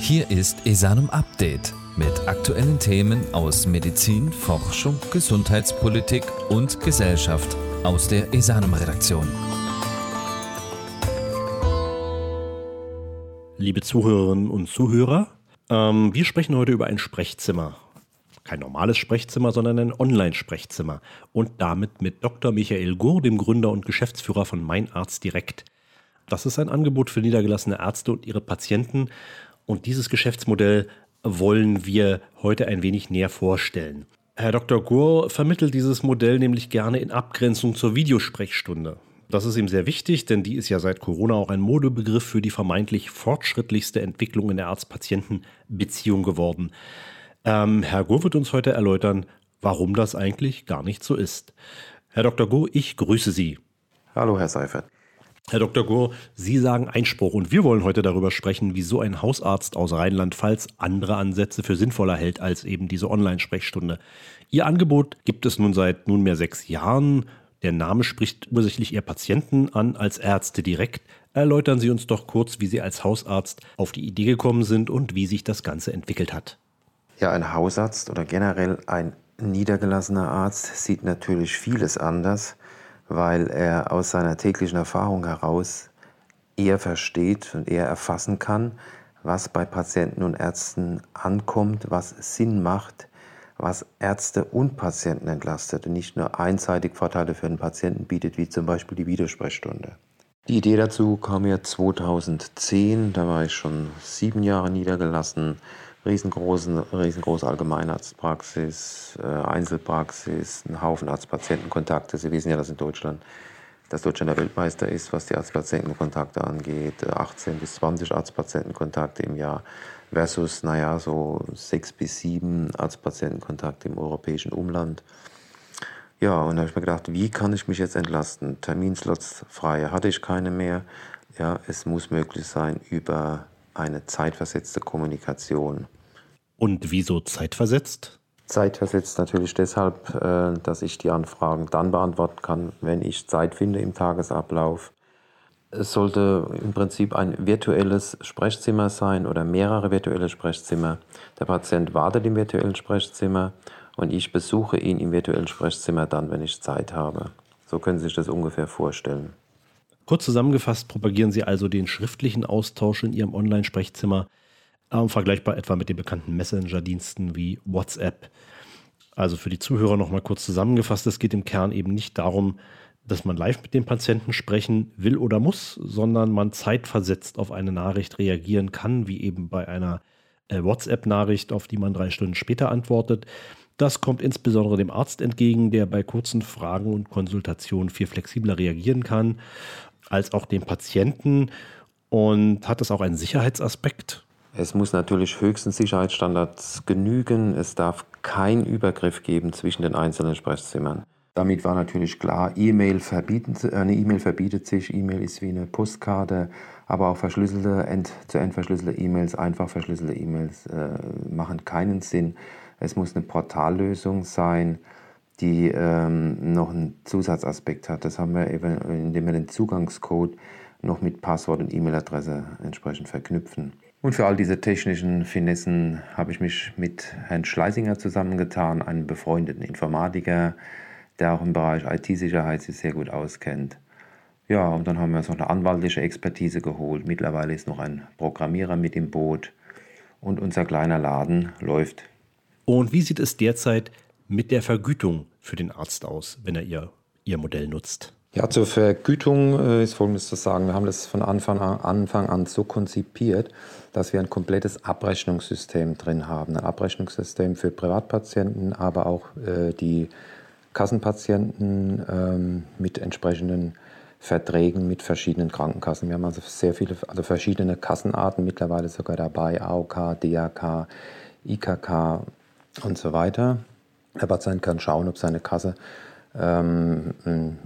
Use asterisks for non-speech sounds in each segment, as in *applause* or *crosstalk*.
Hier ist Esanum Update mit aktuellen Themen aus Medizin, Forschung, Gesundheitspolitik und Gesellschaft aus der Esanum Redaktion. Liebe Zuhörerinnen und Zuhörer, ähm, wir sprechen heute über ein Sprechzimmer. Kein normales Sprechzimmer, sondern ein Online-Sprechzimmer. Und damit mit Dr. Michael Gur, dem Gründer und Geschäftsführer von Mein Arzt Direkt. Das ist ein Angebot für niedergelassene Ärzte und ihre Patienten und dieses Geschäftsmodell wollen wir heute ein wenig näher vorstellen. Herr Dr. Gur vermittelt dieses Modell nämlich gerne in Abgrenzung zur Videosprechstunde. Das ist ihm sehr wichtig, denn die ist ja seit Corona auch ein Modebegriff für die vermeintlich fortschrittlichste Entwicklung in der Arzt-Patienten-Beziehung geworden. Ähm, Herr Gur wird uns heute erläutern, warum das eigentlich gar nicht so ist. Herr Dr. Gur, ich grüße Sie. Hallo, Herr Seifert. Herr Dr. Gur, Sie sagen Einspruch und wir wollen heute darüber sprechen, wieso ein Hausarzt aus Rheinland-Pfalz andere Ansätze für sinnvoller hält als eben diese Online-Sprechstunde. Ihr Angebot gibt es nun seit nunmehr sechs Jahren. Der Name spricht ursächlich Ihr Patienten an als Ärzte direkt. Erläutern Sie uns doch kurz, wie Sie als Hausarzt auf die Idee gekommen sind und wie sich das Ganze entwickelt hat. Ja, ein Hausarzt oder generell ein niedergelassener Arzt sieht natürlich vieles anders weil er aus seiner täglichen Erfahrung heraus eher versteht und eher erfassen kann, was bei Patienten und Ärzten ankommt, was Sinn macht, was Ärzte und Patienten entlastet und nicht nur einseitig Vorteile für den Patienten bietet, wie zum Beispiel die Videosprechstunde. Die Idee dazu kam mir 2010, da war ich schon sieben Jahre niedergelassen, riesengroßen, riesengroße Allgemeinarztpraxis, äh, Einzelpraxis, ein Haufen Arzt-Patienten-Kontakte. Sie wissen ja, dass in Deutschland, dass Deutschland der Weltmeister ist, was die Arzt-Patienten-Kontakte angeht. 18 bis 20 Arzt-Patienten-Kontakte im Jahr versus, naja, so sechs bis sieben Arzt-Patienten-Kontakte im europäischen Umland. Ja, und da habe ich mir gedacht, wie kann ich mich jetzt entlasten? Terminslots frei hatte ich keine mehr. Ja, es muss möglich sein über eine zeitversetzte Kommunikation. Und wieso zeitversetzt? Zeitversetzt natürlich deshalb, äh, dass ich die Anfragen dann beantworten kann, wenn ich Zeit finde im Tagesablauf. Es sollte im Prinzip ein virtuelles Sprechzimmer sein oder mehrere virtuelle Sprechzimmer. Der Patient wartet im virtuellen Sprechzimmer und ich besuche ihn im virtuellen Sprechzimmer dann, wenn ich Zeit habe. So können Sie sich das ungefähr vorstellen. Kurz zusammengefasst propagieren Sie also den schriftlichen Austausch in Ihrem Online-Sprechzimmer, äh, vergleichbar etwa mit den bekannten Messenger-Diensten wie WhatsApp. Also für die Zuhörer nochmal kurz zusammengefasst, es geht im Kern eben nicht darum, dass man live mit dem Patienten sprechen will oder muss, sondern man zeitversetzt auf eine Nachricht reagieren kann, wie eben bei einer äh, WhatsApp-Nachricht, auf die man drei Stunden später antwortet. Das kommt insbesondere dem Arzt entgegen, der bei kurzen Fragen und Konsultationen viel flexibler reagieren kann als auch dem Patienten. Und hat das auch einen Sicherheitsaspekt? Es muss natürlich höchsten Sicherheitsstandards genügen. Es darf keinen Übergriff geben zwischen den einzelnen Sprechzimmern. Damit war natürlich klar, E-Mail äh, eine E-Mail verbietet sich. E-Mail ist wie eine Postkarte, aber auch verschlüsselte, end zu end verschlüsselte E-Mails, einfach verschlüsselte E-Mails äh, machen keinen Sinn. Es muss eine Portallösung sein die ähm, noch einen Zusatzaspekt hat. Das haben wir eben, indem wir den Zugangscode noch mit Passwort und E-Mail-Adresse entsprechend verknüpfen. Und für all diese technischen Finessen habe ich mich mit Herrn Schleisinger zusammengetan, einem befreundeten Informatiker, der auch im Bereich IT-Sicherheit sich sehr gut auskennt. Ja, und dann haben wir uns noch eine anwaltliche Expertise geholt. Mittlerweile ist noch ein Programmierer mit im Boot und unser kleiner Laden läuft. Und wie sieht es derzeit mit der Vergütung für den Arzt aus, wenn er ihr, ihr Modell nutzt? Ja, zur Vergütung äh, ist Folgendes zu sagen. Wir haben das von Anfang an, Anfang an so konzipiert, dass wir ein komplettes Abrechnungssystem drin haben. Ein Abrechnungssystem für Privatpatienten, aber auch äh, die Kassenpatienten ähm, mit entsprechenden Verträgen mit verschiedenen Krankenkassen. Wir haben also sehr viele, also verschiedene Kassenarten mittlerweile sogar dabei, AOK, DAK, IKK und so weiter. Der Patient kann schauen, ob seine Kasse ähm,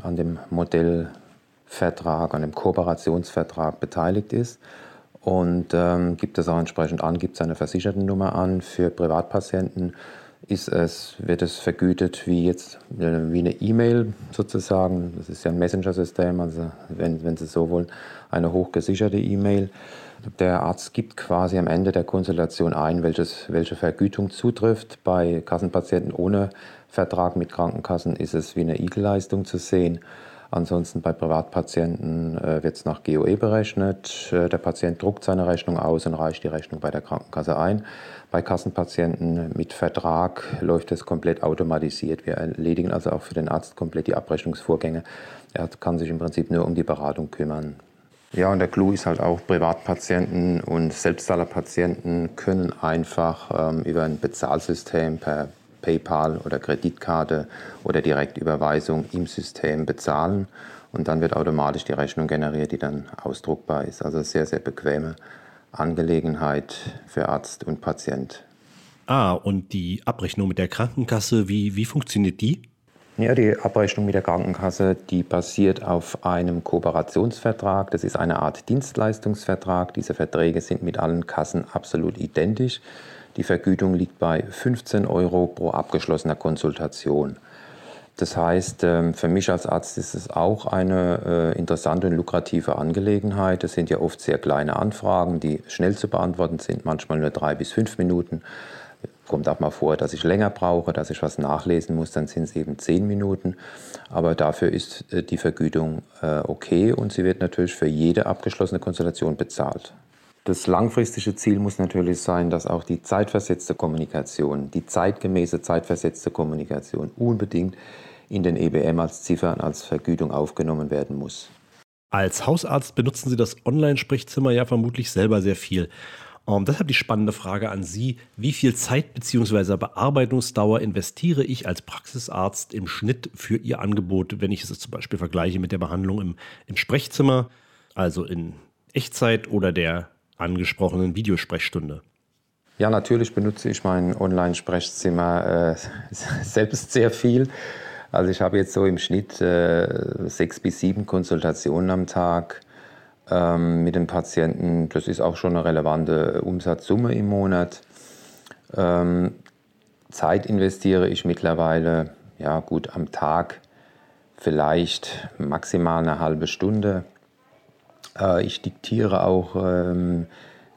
an dem Modellvertrag, an dem Kooperationsvertrag beteiligt ist und ähm, gibt das auch entsprechend an, gibt seine Versichertennummer an. Für Privatpatienten ist es, wird es vergütet wie jetzt äh, wie eine E-Mail sozusagen. Das ist ja ein Messenger-System, also wenn, wenn Sie so wollen, eine hochgesicherte E-Mail. Der Arzt gibt quasi am Ende der Konsultation ein, welches, welche Vergütung zutrifft. Bei Kassenpatienten ohne Vertrag mit Krankenkassen ist es wie eine Igelleistung zu sehen. Ansonsten bei Privatpatienten äh, wird es nach GOE berechnet. Äh, der Patient druckt seine Rechnung aus und reicht die Rechnung bei der Krankenkasse ein. Bei Kassenpatienten mit Vertrag läuft es komplett automatisiert. Wir erledigen also auch für den Arzt komplett die Abrechnungsvorgänge. Er kann sich im Prinzip nur um die Beratung kümmern. Ja, und der Clou ist halt auch, Privatpatienten und Selbstzahlerpatienten können einfach ähm, über ein Bezahlsystem per PayPal oder Kreditkarte oder Direktüberweisung im System bezahlen und dann wird automatisch die Rechnung generiert, die dann ausdruckbar ist. Also sehr, sehr bequeme Angelegenheit für Arzt und Patient. Ah, und die Abrechnung mit der Krankenkasse, wie, wie funktioniert die? Ja, die Abrechnung mit der Krankenkasse, die basiert auf einem Kooperationsvertrag. Das ist eine Art Dienstleistungsvertrag. Diese Verträge sind mit allen Kassen absolut identisch. Die Vergütung liegt bei 15 Euro pro abgeschlossener Konsultation. Das heißt, ähm, für mich als Arzt ist es auch eine äh, interessante und lukrative Angelegenheit. Es sind ja oft sehr kleine Anfragen, die schnell zu beantworten sind, manchmal nur drei bis fünf Minuten. Kommt auch mal vor, dass ich länger brauche, dass ich was nachlesen muss, dann sind es eben zehn Minuten. Aber dafür ist äh, die Vergütung äh, okay und sie wird natürlich für jede abgeschlossene Konsultation bezahlt. Das langfristige Ziel muss natürlich sein, dass auch die zeitversetzte Kommunikation, die zeitgemäße zeitversetzte Kommunikation unbedingt in den EBM als Ziffern als Vergütung aufgenommen werden muss. Als Hausarzt benutzen Sie das Online-Sprechzimmer ja vermutlich selber sehr viel. Um, ähm, deshalb die spannende Frage an Sie. Wie viel Zeit bzw. Bearbeitungsdauer investiere ich als Praxisarzt im Schnitt für Ihr Angebot, wenn ich es zum Beispiel vergleiche mit der Behandlung im, im Sprechzimmer, also in Echtzeit oder der angesprochenen Videosprechstunde? Ja, natürlich benutze ich mein Online-Sprechzimmer äh, *laughs* selbst sehr viel. Also ich habe jetzt so im Schnitt äh, sechs bis sieben Konsultationen am Tag ähm, mit dem Patienten. Das ist auch schon eine relevante Umsatzsumme im Monat. Ähm, Zeit investiere ich mittlerweile, ja gut, am Tag vielleicht maximal eine halbe Stunde. Äh, ich diktiere auch ähm,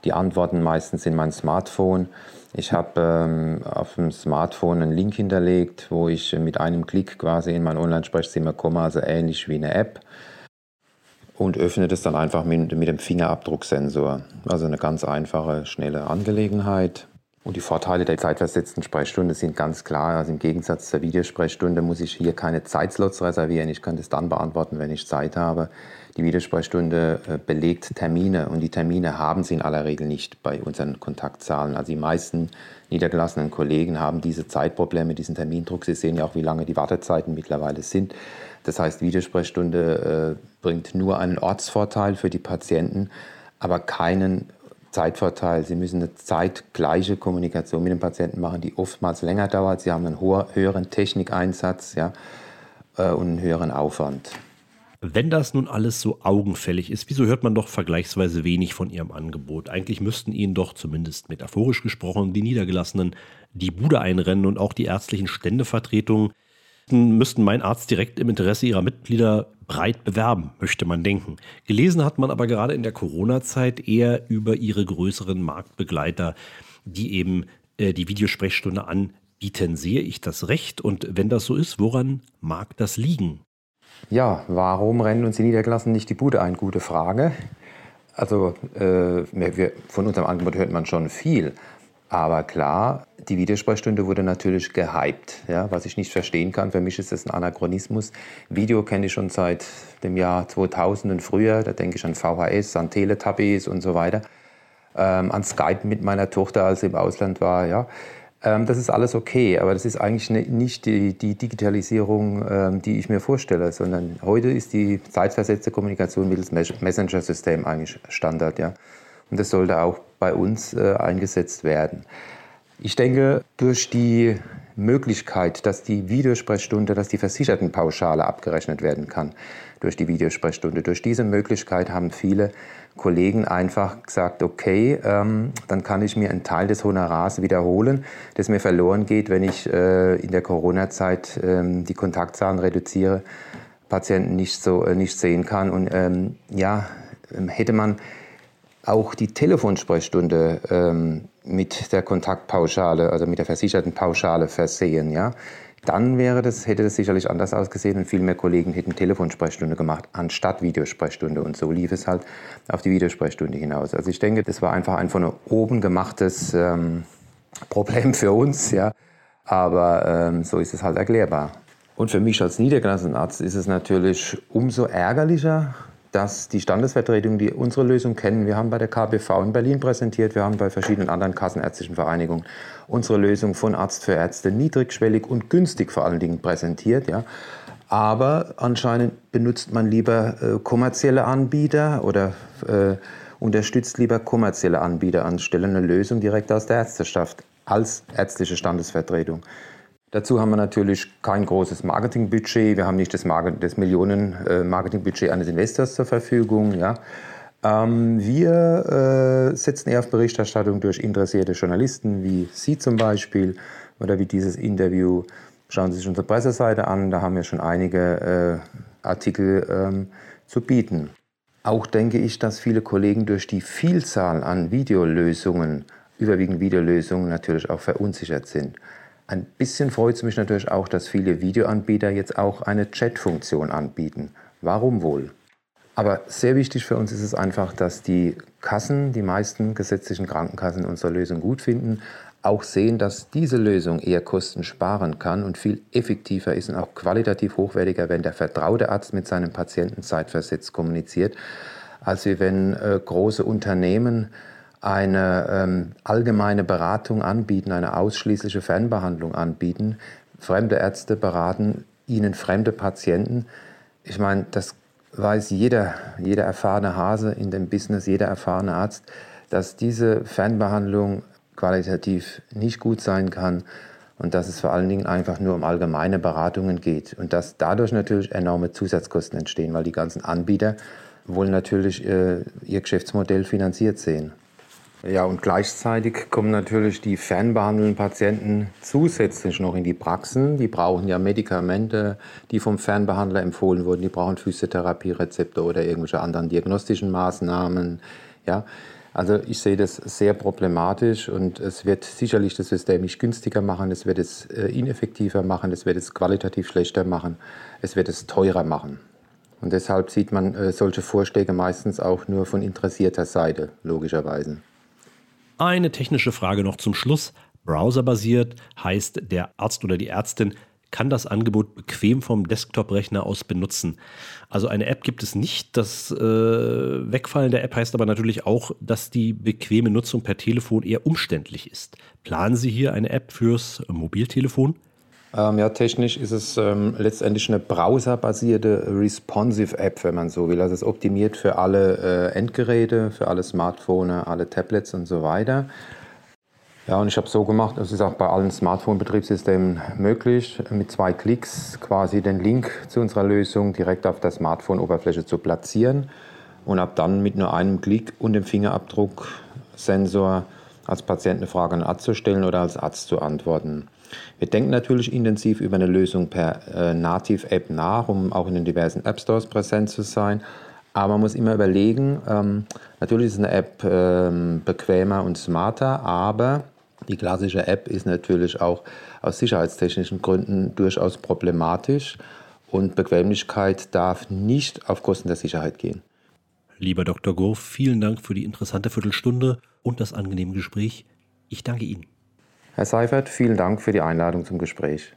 die Antworten meistens in mein Smartphone. Ich habe ähm, auf dem Smartphone einen Link hinterlegt, wo ich mit einem Klick quasi in mein Online-Sprechzimmer komme, also ähnlich wie eine App. Und öffne das dann einfach mit, mit dem Fingerabdrucksensor. Also eine ganz einfache, schnelle Angelegenheit. Und die Vorteile der zeitversetzten Sprechstunde sind ganz klar. Also im Gegensatz zur Videosprechstunde muss ich hier keine Zeitslots reservieren. Ich kann das dann beantworten, wenn ich Zeit habe. Die Videosprechstunde äh, belegt Termine und die Termine haben sie in aller Regel nicht bei unseren Kontaktzahlen. Also die meisten niedergelassenen Kollegen haben diese Zeitprobleme, diesen Termindruck. Sie sehen ja auch, wie lange die Wartezeiten mittlerweile sind. Das heißt, Videosprechstunde äh, bringt nur einen Ortsvorteil für die Patienten, aber keinen Zeitvorteil. Sie müssen eine zeitgleiche Kommunikation mit dem Patienten machen, die oftmals länger dauert. Sie haben einen höheren Technikeinsatz ja, äh, und einen höheren Aufwand. Wenn das nun alles so augenfällig ist, wieso hört man doch vergleichsweise wenig von Ihrem Angebot? Eigentlich müssten Ihnen doch, zumindest metaphorisch gesprochen, die Niedergelassenen die Bude einrennen und auch die ärztlichen Ständevertretungen müssten mein Arzt direkt im Interesse ihrer Mitglieder breit bewerben, möchte man denken. Gelesen hat man aber gerade in der Corona-Zeit eher über ihre größeren Marktbegleiter, die eben äh, die Videosprechstunde anbieten. Sehe ich das recht? Und wenn das so ist, woran mag das liegen? Ja, warum rennen uns die Niedergelassenen nicht die Bude ein? Gute Frage. Also äh, wir, von unserem Angebot hört man schon viel. Aber klar, die Videosprechstunde wurde natürlich gehypt, ja, was ich nicht verstehen kann. Für mich ist das ein Anachronismus. Video kenne ich schon seit dem Jahr 2000 und früher. Da denke ich an VHS, an Teletubbies und so weiter. Ähm, an Skype mit meiner Tochter, als sie im Ausland war. Ja. Ähm, das ist alles okay, aber das ist eigentlich nicht die, die Digitalisierung, ähm, die ich mir vorstelle, sondern heute ist die zeitversetzte Kommunikation mittels Messenger-System eigentlich Standard. Ja. Und das sollte auch bei uns äh, eingesetzt werden. Ich denke, durch die Möglichkeit, dass die Videosprechstunde, dass die Versichertenpauschale abgerechnet werden kann durch die Videosprechstunde, durch diese Möglichkeit haben viele Kollegen einfach gesagt, okay, ähm, dann kann ich mir einen Teil des Honorars wiederholen, das mir verloren geht, wenn ich äh, in der Corona-Zeit ähm, die Kontaktzahlen reduziere, Patienten nicht so äh, nicht sehen kann. Und ähm, ja, ähm, hätte man auch die Telefonsprechstunde ähm, mit der Kontaktpauschale, also mit der versicherten Pauschale versehen, ja, dann wäre das, hätte das sicherlich anders ausgesehen und viel mehr Kollegen hätten Telefonsprechstunde gemacht, anstatt Videosprechstunde. Und so lief es halt auf die Videosprechstunde hinaus. Also ich denke, das war einfach ein von oben gemachtes ähm, Problem für uns, ja. Aber ähm, so ist es halt erklärbar. Und für mich als Niedergelassenenarzt ist es natürlich umso ärgerlicher, dass die Standesvertretung, die unsere Lösung kennen, wir haben bei der KBV in Berlin präsentiert, wir haben bei verschiedenen anderen kassenärztlichen Vereinigungen unsere Lösung von Arzt für Ärzte niedrigschwellig und günstig vor allen Dingen präsentiert. Ja. Aber anscheinend benutzt man lieber äh, kommerzielle Anbieter oder äh, unterstützt lieber kommerzielle Anbieter anstelle einer Lösung direkt aus der Ärzteschaft als ärztliche Standesvertretung. Dazu haben wir natürlich kein großes Marketingbudget. Wir haben nicht das, das Millionen-Marketingbudget eines Investors zur Verfügung. Ja. Ähm, wir äh, setzen eher auf Berichterstattung durch interessierte Journalisten, wie Sie zum Beispiel oder wie dieses Interview. Schauen Sie sich unsere Presseseite an, da haben wir schon einige äh, Artikel ähm, zu bieten. Auch denke ich, dass viele Kollegen durch die Vielzahl an Videolösungen, überwiegend Videolösungen, natürlich auch verunsichert sind. Ein bisschen freut es mich natürlich auch, dass viele Videoanbieter jetzt auch eine Chat-Funktion anbieten. Warum wohl? Aber sehr wichtig für uns ist es einfach, dass die Kassen, die meisten gesetzlichen Krankenkassen unsere Lösung gut finden, auch sehen, dass diese Lösung eher Kosten sparen kann und viel effektiver ist und auch qualitativ hochwertiger, wenn der vertraute Arzt mit seinem Patienten zeitversetzt kommuniziert, als wenn äh, große Unternehmen eine ähm, allgemeine Beratung anbieten, eine ausschließliche Fernbehandlung anbieten. Fremde Ärzte beraten ihnen fremde Patienten. Ich meine, das weiß jeder, jeder erfahrene Hase in dem Business, jeder erfahrene Arzt, dass diese Fernbehandlung qualitativ nicht gut sein kann und dass es vor allen Dingen einfach nur um allgemeine Beratungen geht und dass dadurch natürlich enorme Zusatzkosten entstehen, weil die ganzen Anbieter wollen natürlich äh, ihr Geschäftsmodell finanziert sehen. Ja, und gleichzeitig kommen natürlich die fernbehandelnden Patienten zusätzlich noch in die Praxen. Die brauchen ja Medikamente, die vom Fernbehandler empfohlen wurden. Die brauchen Physiotherapie-Rezepte oder irgendwelche anderen diagnostischen Maßnahmen. Ja, also ich sehe das sehr problematisch und es wird sicherlich das System nicht günstiger machen, es wird es äh, ineffektiver machen, es wird es qualitativ schlechter machen, es wird es teurer machen. Und deshalb sieht man äh, solche Vorschläge meistens auch nur von interessierter Seite, logischerweise. Eine technische Frage noch zum Schluss. Browserbasiert heißt, der Arzt oder die Ärztin kann das Angebot bequem vom Desktop-Rechner aus benutzen. Also eine App gibt es nicht. Das äh, Wegfallen der App heißt aber natürlich auch, dass die bequeme Nutzung per Telefon eher umständlich ist. Planen Sie hier eine App fürs Mobiltelefon? Ähm, ja, technisch ist es ähm, letztendlich eine browserbasierte responsive App, wenn man so will. Also es ist optimiert für alle äh, Endgeräte, für alle Smartphones, alle Tablets und so weiter. Ja, und ich habe so gemacht, es ist auch bei allen Smartphone-Betriebssystemen möglich, mit zwei Klicks quasi den Link zu unserer Lösung direkt auf der Smartphone-Oberfläche zu platzieren und ab dann mit nur einem Klick und dem Fingerabdrucksensor als Patient eine Frage an den Arzt zu stellen oder als Arzt zu antworten. Wir denken natürlich intensiv über eine Lösung per äh, Native-App nach, um auch in den diversen App-Stores präsent zu sein. Aber man muss immer überlegen, ähm, natürlich ist eine App ähm, bequemer und smarter, aber die klassische App ist natürlich auch aus sicherheitstechnischen Gründen durchaus problematisch und Bequemlichkeit darf nicht auf Kosten der Sicherheit gehen. Lieber Dr. Gurf, vielen Dank für die interessante Viertelstunde und das angenehme Gespräch. Ich danke Ihnen. Herr Seifert, vielen Dank für die Einladung zum Gespräch.